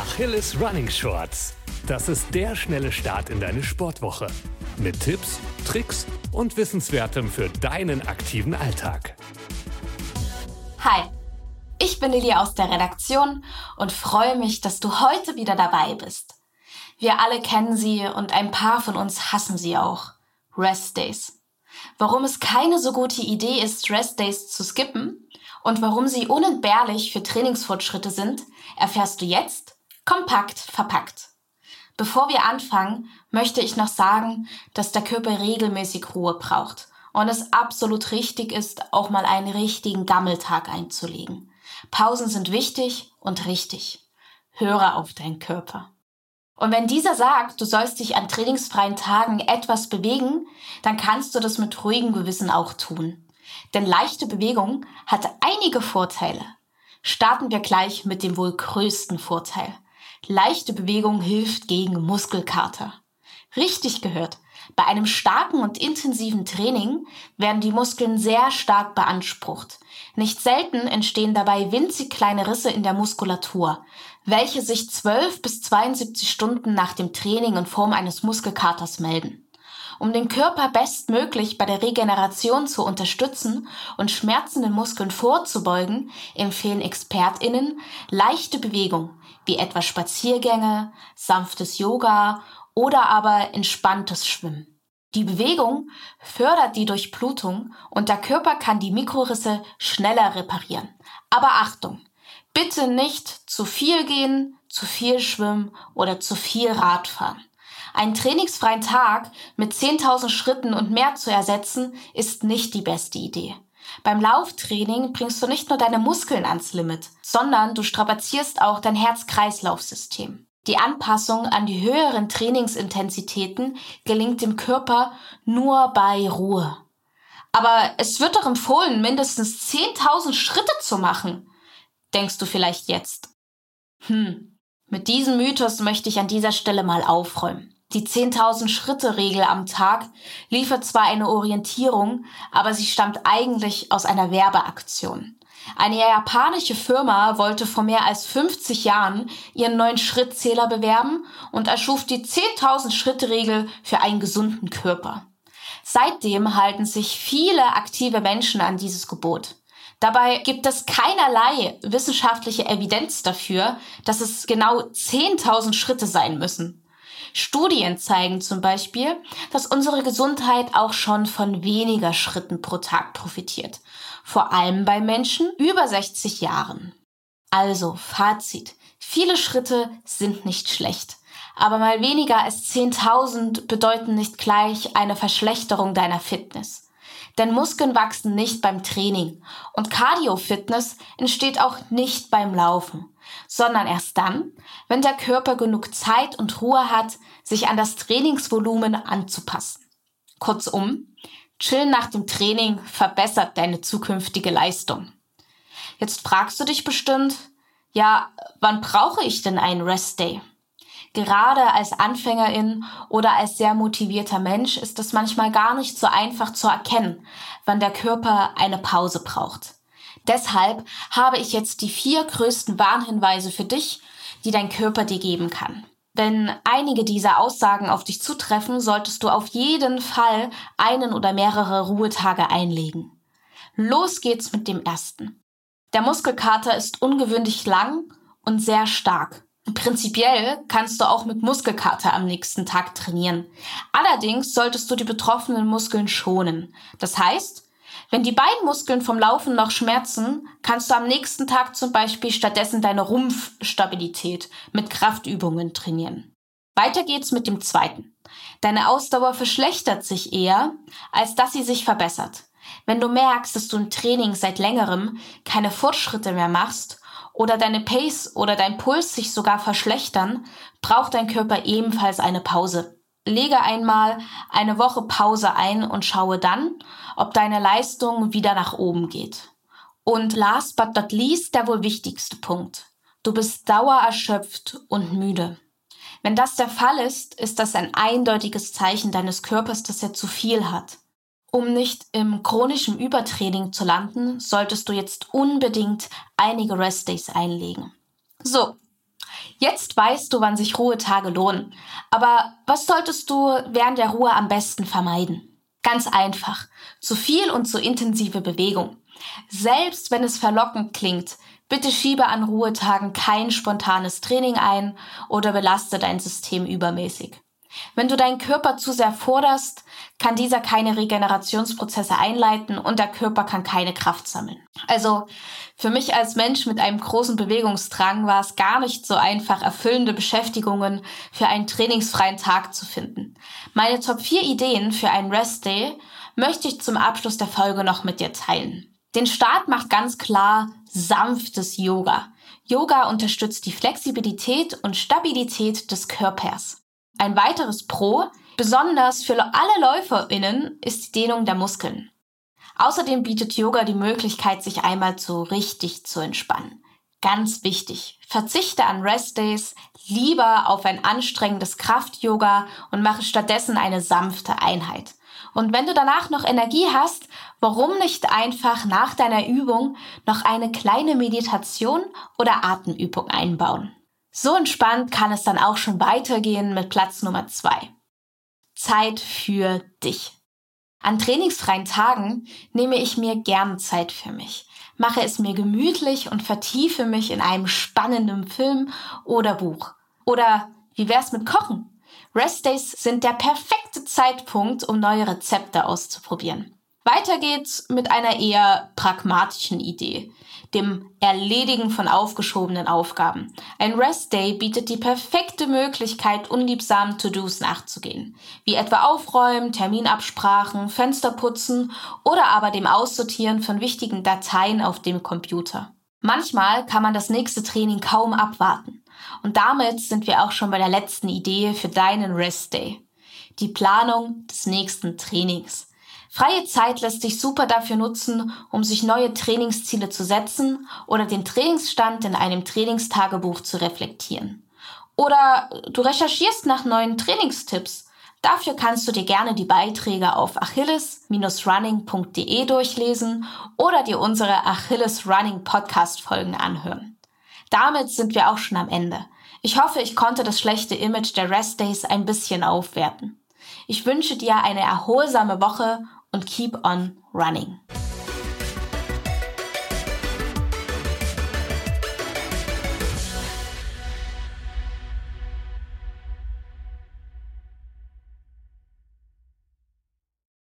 Achilles Running Shorts. Das ist der schnelle Start in deine Sportwoche. Mit Tipps, Tricks und Wissenswertem für deinen aktiven Alltag. Hi, ich bin Lili aus der Redaktion und freue mich, dass du heute wieder dabei bist. Wir alle kennen sie und ein paar von uns hassen sie auch. Rest Days. Warum es keine so gute Idee ist, Rest Days zu skippen und warum sie unentbehrlich für Trainingsfortschritte sind, erfährst du jetzt kompakt verpackt. Bevor wir anfangen, möchte ich noch sagen, dass der Körper regelmäßig Ruhe braucht und es absolut richtig ist, auch mal einen richtigen Gammeltag einzulegen. Pausen sind wichtig und richtig. Höre auf deinen Körper. Und wenn dieser sagt, du sollst dich an trainingsfreien Tagen etwas bewegen, dann kannst du das mit ruhigem Gewissen auch tun. Denn leichte Bewegung hat einige Vorteile. Starten wir gleich mit dem wohl größten Vorteil. Leichte Bewegung hilft gegen Muskelkater. Richtig gehört. Bei einem starken und intensiven Training werden die Muskeln sehr stark beansprucht. Nicht selten entstehen dabei winzig kleine Risse in der Muskulatur, welche sich 12 bis 72 Stunden nach dem Training in Form eines Muskelkaters melden. Um den Körper bestmöglich bei der Regeneration zu unterstützen und schmerzenden Muskeln vorzubeugen, empfehlen ExpertInnen leichte Bewegung, wie etwa Spaziergänge, sanftes Yoga oder aber entspanntes Schwimmen. Die Bewegung fördert die Durchblutung und der Körper kann die Mikrorisse schneller reparieren. Aber Achtung! Bitte nicht zu viel gehen, zu viel schwimmen oder zu viel Radfahren. Einen trainingsfreien Tag mit 10.000 Schritten und mehr zu ersetzen, ist nicht die beste Idee. Beim Lauftraining bringst du nicht nur deine Muskeln ans Limit, sondern du strapazierst auch dein Herz-Kreislauf-System. Die Anpassung an die höheren Trainingsintensitäten gelingt dem Körper nur bei Ruhe. Aber es wird doch empfohlen, mindestens 10.000 Schritte zu machen, denkst du vielleicht jetzt. Hm, mit diesem Mythos möchte ich an dieser Stelle mal aufräumen. Die 10.000 Schritte Regel am Tag liefert zwar eine Orientierung, aber sie stammt eigentlich aus einer Werbeaktion. Eine japanische Firma wollte vor mehr als 50 Jahren ihren neuen Schrittzähler bewerben und erschuf die 10.000 Schritte Regel für einen gesunden Körper. Seitdem halten sich viele aktive Menschen an dieses Gebot. Dabei gibt es keinerlei wissenschaftliche Evidenz dafür, dass es genau 10.000 Schritte sein müssen. Studien zeigen zum Beispiel, dass unsere Gesundheit auch schon von weniger Schritten pro Tag profitiert. Vor allem bei Menschen über 60 Jahren. Also, Fazit. Viele Schritte sind nicht schlecht. Aber mal weniger als 10.000 bedeuten nicht gleich eine Verschlechterung deiner Fitness. Denn Muskeln wachsen nicht beim Training und Cardio-Fitness entsteht auch nicht beim Laufen sondern erst dann, wenn der Körper genug Zeit und Ruhe hat, sich an das Trainingsvolumen anzupassen. Kurzum, Chillen nach dem Training verbessert deine zukünftige Leistung. Jetzt fragst du dich bestimmt, ja, wann brauche ich denn einen Rest Day? Gerade als Anfängerin oder als sehr motivierter Mensch ist es manchmal gar nicht so einfach zu erkennen, wann der Körper eine Pause braucht. Deshalb habe ich jetzt die vier größten Warnhinweise für dich, die dein Körper dir geben kann. Wenn einige dieser Aussagen auf dich zutreffen, solltest du auf jeden Fall einen oder mehrere Ruhetage einlegen. Los geht's mit dem ersten. Der Muskelkater ist ungewöhnlich lang und sehr stark. Prinzipiell kannst du auch mit Muskelkater am nächsten Tag trainieren. Allerdings solltest du die betroffenen Muskeln schonen. Das heißt, wenn die Beinmuskeln vom Laufen noch schmerzen, kannst du am nächsten Tag zum Beispiel stattdessen deine Rumpfstabilität mit Kraftübungen trainieren. Weiter geht's mit dem zweiten. Deine Ausdauer verschlechtert sich eher, als dass sie sich verbessert. Wenn du merkst, dass du im Training seit längerem keine Fortschritte mehr machst oder deine Pace oder dein Puls sich sogar verschlechtern, braucht dein Körper ebenfalls eine Pause. Lege einmal eine Woche Pause ein und schaue dann, ob deine Leistung wieder nach oben geht. Und last but not least der wohl wichtigste Punkt. Du bist dauererschöpft und müde. Wenn das der Fall ist, ist das ein eindeutiges Zeichen deines Körpers, dass er zu viel hat. Um nicht im chronischen Übertraining zu landen, solltest du jetzt unbedingt einige Restdays einlegen. So, Jetzt weißt du, wann sich Ruhetage lohnen. Aber was solltest du während der Ruhe am besten vermeiden? Ganz einfach. Zu viel und zu intensive Bewegung. Selbst wenn es verlockend klingt, bitte schiebe an Ruhetagen kein spontanes Training ein oder belaste dein System übermäßig. Wenn du deinen Körper zu sehr forderst, kann dieser keine Regenerationsprozesse einleiten und der Körper kann keine Kraft sammeln. Also für mich als Mensch mit einem großen Bewegungsdrang war es gar nicht so einfach, erfüllende Beschäftigungen für einen trainingsfreien Tag zu finden. Meine Top 4 Ideen für einen Rest Day möchte ich zum Abschluss der Folge noch mit dir teilen. Den Start macht ganz klar sanftes Yoga. Yoga unterstützt die Flexibilität und Stabilität des Körpers. Ein weiteres Pro, besonders für alle LäuferInnen, ist die Dehnung der Muskeln. Außerdem bietet Yoga die Möglichkeit, sich einmal so richtig zu entspannen. Ganz wichtig, verzichte an Restdays, lieber auf ein anstrengendes Kraft-Yoga und mache stattdessen eine sanfte Einheit. Und wenn du danach noch Energie hast, warum nicht einfach nach deiner Übung noch eine kleine Meditation oder Atemübung einbauen? So entspannt kann es dann auch schon weitergehen mit Platz Nummer zwei. Zeit für dich. An trainingsfreien Tagen nehme ich mir gern Zeit für mich, mache es mir gemütlich und vertiefe mich in einem spannenden Film oder Buch. Oder wie wär's mit Kochen? Restdays sind der perfekte Zeitpunkt, um neue Rezepte auszuprobieren. Weiter geht's mit einer eher pragmatischen Idee, dem Erledigen von aufgeschobenen Aufgaben. Ein Rest Day bietet die perfekte Möglichkeit, unliebsamen To-Dos nachzugehen, wie etwa Aufräumen, Terminabsprachen, Fenster putzen oder aber dem Aussortieren von wichtigen Dateien auf dem Computer. Manchmal kann man das nächste Training kaum abwarten. Und damit sind wir auch schon bei der letzten Idee für deinen Rest Day. Die Planung des nächsten Trainings. Freie Zeit lässt sich super dafür nutzen, um sich neue Trainingsziele zu setzen oder den Trainingsstand in einem Trainingstagebuch zu reflektieren. Oder du recherchierst nach neuen Trainingstipps. Dafür kannst du dir gerne die Beiträge auf achilles-running.de durchlesen oder dir unsere Achilles Running Podcast Folgen anhören. Damit sind wir auch schon am Ende. Ich hoffe, ich konnte das schlechte Image der Rest Days ein bisschen aufwerten. Ich wünsche dir eine erholsame Woche und keep on running.